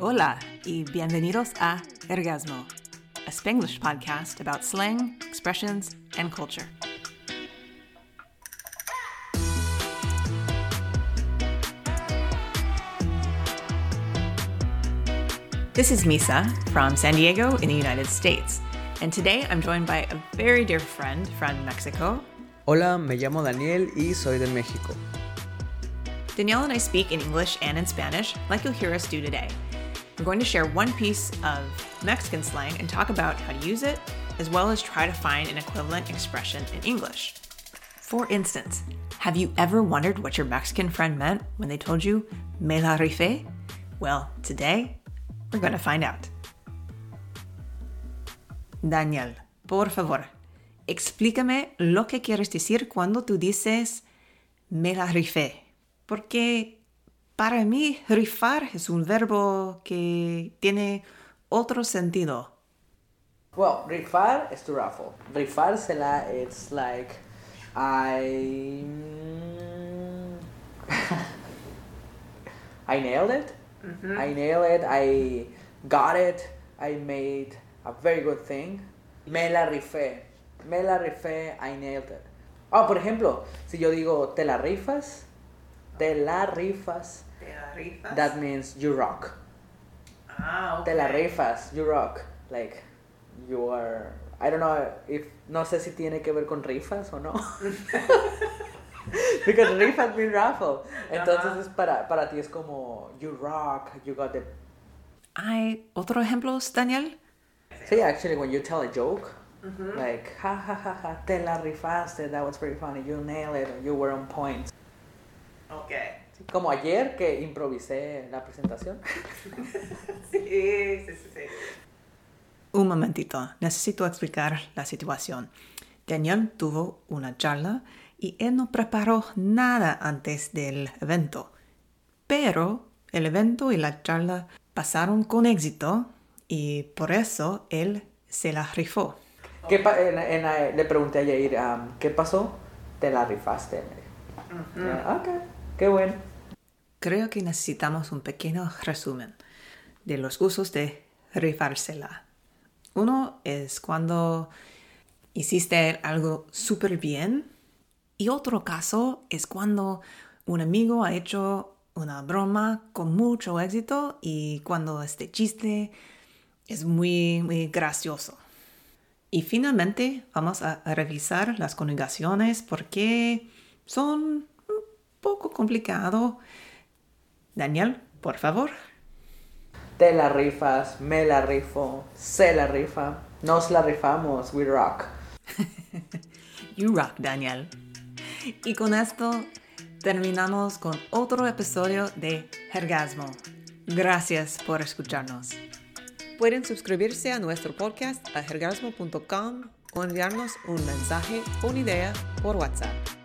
Hola y bienvenidos a Ergasmo, a Spanglish podcast about slang, expressions, and culture. This is Misa from San Diego in the United States, and today I'm joined by a very dear friend from Mexico. Hola, me llamo Daniel y soy de México. Danielle and I speak in English and in Spanish, like you'll hear us do today. We're going to share one piece of Mexican slang and talk about how to use it, as well as try to find an equivalent expression in English. For instance, have you ever wondered what your Mexican friend meant when they told you, me la rifé? Well, today, we're going to find out. Daniel, por favor, explícame lo que quieres decir cuando tú dices, me la rifé. Porque para mí rifar es un verbo que tiene otro sentido. Well, rifar is to raffle. Rifársela, it's like I I nailed it. I nailed it. I got it. I made a very good thing. Me la rifé. Me la rifé. I nailed it. Ah, por ejemplo, si yo digo te la rifas, te la rifas, that means you rock. Ah, Te la rifas, you rock. Like, you are. I don't know if. No sé si tiene que ver con rifas o no. Because rifas mean raffle. Entonces es para, para ti es como, you rock, you got the. ¿Hay otros ejemplos, Daniel? Sí, actually, when you tell a joke, like, ha ha ha ha, te la rifaste, that was very funny, you nailed it, you were on point. Okay. Como ayer que improvisé la presentación. Sí, sí, sí, Un momentito, necesito explicar la situación. Daniel tuvo una charla y él no preparó nada antes del evento. Pero el evento y la charla pasaron con éxito y por eso él se la rifó. ¿Qué en- en- le pregunté a Yair, um, ¿qué pasó? Te la rifaste. me dijo. Ah, Ok, qué bueno. Creo que necesitamos un pequeño resumen de los usos de rifársela. Uno es cuando hiciste algo súper bien y otro caso es cuando un amigo ha hecho una broma con mucho éxito y cuando este chiste es muy, muy gracioso. Y finalmente vamos a revisar las conjugaciones porque son poco complicado. Daniel, por favor. Te la rifas, me la rifo, se la rifa, nos la rifamos, we rock. You rock, Daniel. Y con esto terminamos con otro episodio de Hergasmo. Gracias por escucharnos. Pueden suscribirse a nuestro podcast a hergasmo.com o enviarnos un mensaje o una idea por WhatsApp.